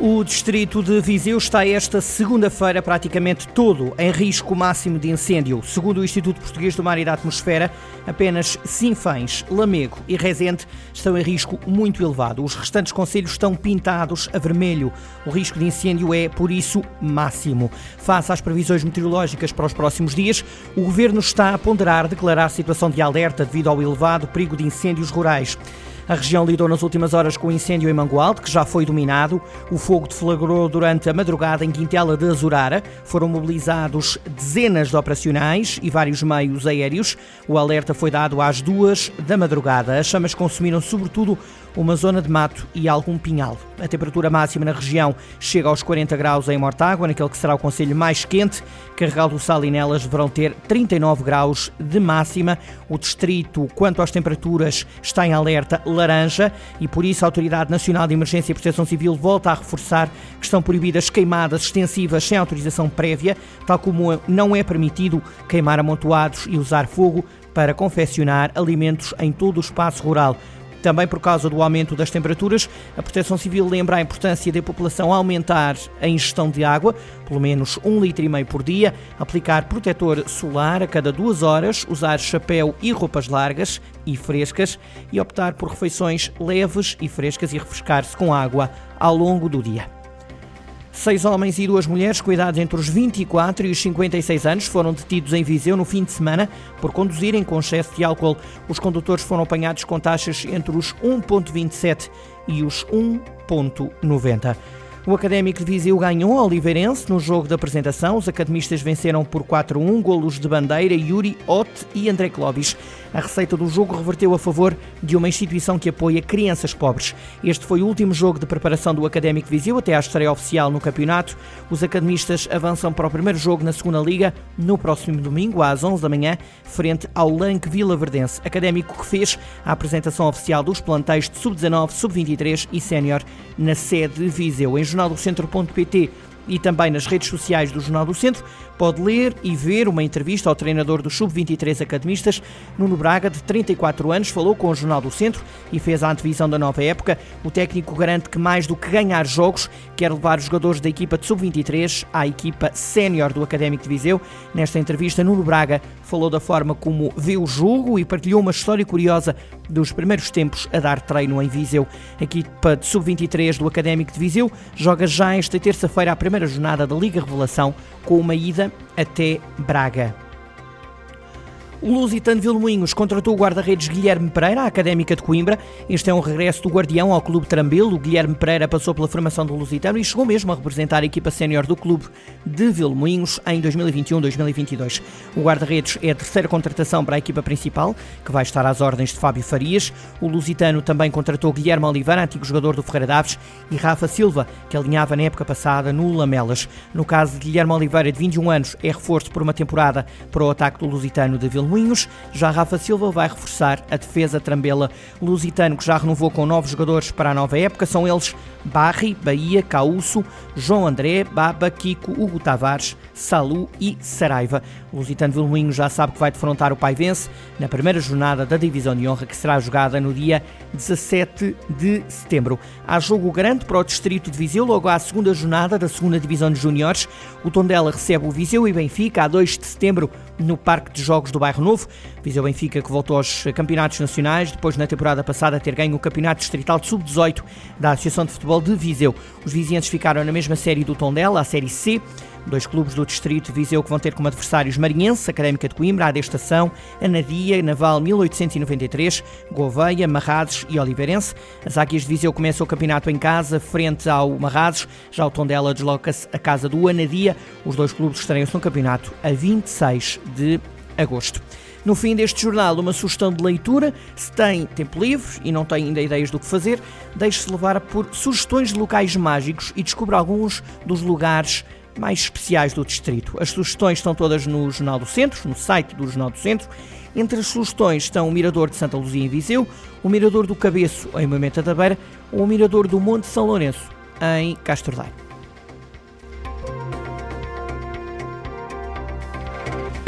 O distrito de Viseu está esta segunda-feira praticamente todo em risco máximo de incêndio. Segundo o Instituto Português do Mar e da Atmosfera, apenas Sinfãs, Lamego e Rezende estão em risco muito elevado. Os restantes conselhos estão pintados a vermelho. O risco de incêndio é, por isso, máximo. Face às previsões meteorológicas para os próximos dias, o governo está a ponderar declarar situação de alerta devido ao elevado perigo de incêndios rurais. A região lidou nas últimas horas com o incêndio em Mangualde, que já foi dominado. O fogo deflagrou durante a madrugada em Quintela de Azurara. Foram mobilizados dezenas de operacionais e vários meios aéreos. O alerta foi dado às duas da madrugada. As chamas consumiram sobretudo uma zona de mato e algum pinhal. A temperatura máxima na região chega aos 40 graus em Mortágua, naquele que será o conselho mais quente. Carregal do Sal e Nelas deverão ter 39 graus de máxima. O distrito, quanto às temperaturas, está em alerta laranja e por isso a Autoridade Nacional de Emergência e Proteção Civil volta a reforçar que estão proibidas queimadas extensivas sem autorização prévia, tal como não é permitido queimar amontoados e usar fogo para confeccionar alimentos em todo o espaço rural. Também por causa do aumento das temperaturas, a Proteção Civil lembra a importância de a população aumentar a ingestão de água, pelo menos um litro e meio por dia, aplicar protetor solar a cada duas horas, usar chapéu e roupas largas e frescas e optar por refeições leves e frescas e refrescar-se com água ao longo do dia. Seis homens e duas mulheres, cuidados entre os 24 e os 56 anos, foram detidos em Viseu no fim de semana por conduzirem com excesso de álcool. Os condutores foram apanhados com taxas entre os 1,27 e os 1,90. O Académico de Viseu ganhou a Oliveirense no jogo de apresentação. Os academistas venceram por 4-1, golos de Bandeira, Yuri, Ott e André Clóvis. A receita do jogo reverteu a favor de uma instituição que apoia crianças pobres. Este foi o último jogo de preparação do Académico Viseu até à estreia oficial no campeonato. Os academistas avançam para o primeiro jogo na segunda Liga no próximo domingo, às 11 da manhã, frente ao Lanque Vila Verdense. Académico que fez a apresentação oficial dos plantéis de sub-19, sub-23 e sénior na sede de Viseu. Em jornaldocentro.pt e também nas redes sociais do Jornal do Centro, pode ler e ver uma entrevista ao treinador dos Sub-23 academistas. Nuno Braga, de 34 anos, falou com o Jornal do Centro e fez a antevisão da nova época. O técnico garante que, mais do que ganhar jogos, quer levar os jogadores da equipa de Sub-23 à equipa sénior do Académico de Viseu. Nesta entrevista, Nuno Braga falou da forma como vê o jogo e partilhou uma história curiosa dos primeiros tempos a dar treino em Viseu. A equipa de Sub-23 do Académico de Viseu joga já esta terça-feira a primeira jornada da Liga Revelação com uma ida até Braga. O Lusitano Vilmoinhos contratou o guarda-redes Guilherme Pereira, académica de Coimbra. Este é um regresso do Guardião ao Clube Trambelo. O Guilherme Pereira passou pela formação do Lusitano e chegou mesmo a representar a equipa sénior do clube de Vilmoinhos em 2021-2022. O guarda-redes é a terceira contratação para a equipa principal, que vai estar às ordens de Fábio Farias. O Lusitano também contratou Guilherme Oliveira, antigo jogador do Ferreira Daves, e Rafa Silva, que alinhava na época passada no Lamelas. No caso de Guilherme Oliveira, de 21 anos, é reforço por uma temporada para o ataque do Lusitano de Vilmoinhos Moinhos. Já Rafa Silva vai reforçar a defesa trambela lusitano, que já renovou com novos jogadores para a nova época. São eles Barri, Bahia, Cauço, João André, Baba, Kiko, Hugo Tavares, Salu e Saraiva. O Lusitano Vilmoinho já sabe que vai defrontar o Paivense na primeira jornada da Divisão de Honra, que será jogada no dia 17 de setembro. Há jogo grande para o Distrito de Viseu, logo à segunda jornada da segunda Divisão de Júniores. O Tondela recebe o Viseu e Benfica a 2 de setembro no Parque de Jogos do Bairro Novo. Viseu Benfica que voltou aos campeonatos nacionais, depois na temporada passada ter ganho o Campeonato Distrital de Sub-18 da Associação de Futebol de Viseu. Os vizinhos ficaram na mesma série do Tondela, a Série C. Dois clubes do distrito de Viseu que vão ter como adversários Marinhense, Académica de Coimbra, a Estação, Anadia, Naval 1893, Gouveia, Marrades e Oliveirense. As Águias de Viseu começam o campeonato em casa, frente ao Marrades. Já o Tondela desloca-se à casa do Anadia. Os dois clubes estreiam-se no campeonato a 26 de agosto. No fim deste jornal, uma sugestão de leitura. Se tem tempo livre e não tem ainda ideias do que fazer, deixe-se levar por sugestões de locais mágicos e descubra alguns dos lugares mais especiais do distrito. As sugestões estão todas no Jornal do Centro, no site do Jornal do Centro. Entre as sugestões estão o Mirador de Santa Luzia em Viseu, o Mirador do Cabeço em Moimenta da Beira ou o Mirador do Monte São Lourenço em Castordeiro.